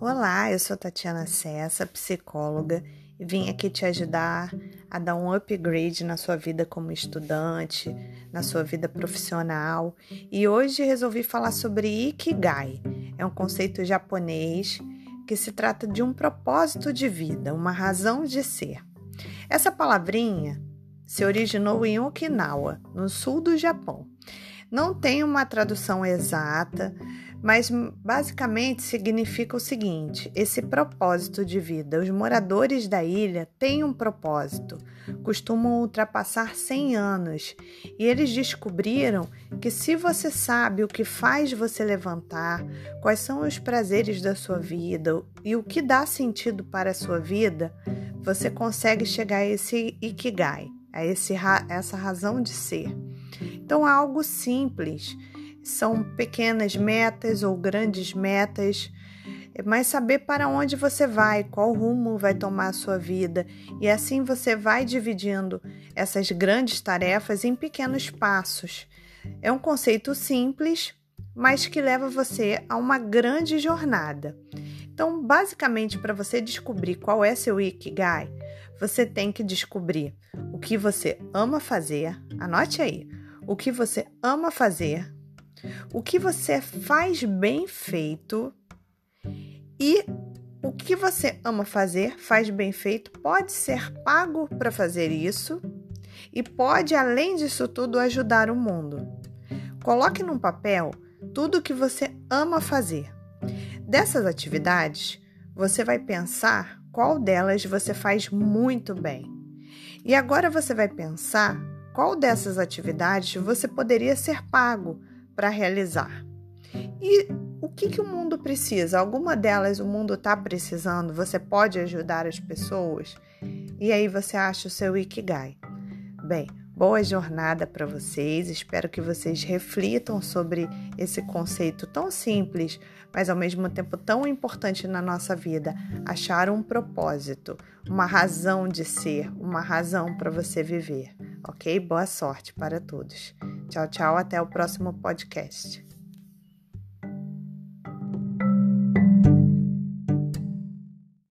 Olá, eu sou Tatiana Cessa, psicóloga, e vim aqui te ajudar a dar um upgrade na sua vida como estudante, na sua vida profissional. E hoje resolvi falar sobre Ikigai. É um conceito japonês que se trata de um propósito de vida, uma razão de ser. Essa palavrinha se originou em Okinawa, no sul do Japão. Não tem uma tradução exata, mas basicamente significa o seguinte: esse propósito de vida. Os moradores da ilha têm um propósito, costumam ultrapassar 100 anos, e eles descobriram que se você sabe o que faz você levantar, quais são os prazeres da sua vida e o que dá sentido para a sua vida, você consegue chegar a esse ikigai, a esse, essa razão de ser. Então, é algo simples são pequenas metas ou grandes metas, mas saber para onde você vai, qual rumo vai tomar a sua vida, e assim você vai dividindo essas grandes tarefas em pequenos passos. É um conceito simples, mas que leva você a uma grande jornada. Então, basicamente, para você descobrir qual é seu Ikigai, você tem que descobrir o que você ama fazer. Anote aí. O que você ama fazer, o que você faz bem feito e o que você ama fazer, faz bem feito, pode ser pago para fazer isso e pode, além disso tudo, ajudar o mundo. Coloque num papel tudo o que você ama fazer. Dessas atividades, você vai pensar qual delas você faz muito bem. E agora você vai pensar qual dessas atividades você poderia ser pago para realizar. E o que, que o mundo precisa? Alguma delas o mundo está precisando? Você pode ajudar as pessoas? E aí você acha o seu Ikigai. Bem, boa jornada para vocês. Espero que vocês reflitam sobre esse conceito tão simples, mas ao mesmo tempo tão importante na nossa vida. Achar um propósito, uma razão de ser, uma razão para você viver. Ok? Boa sorte para todos. Tchau, tchau. Até o próximo podcast.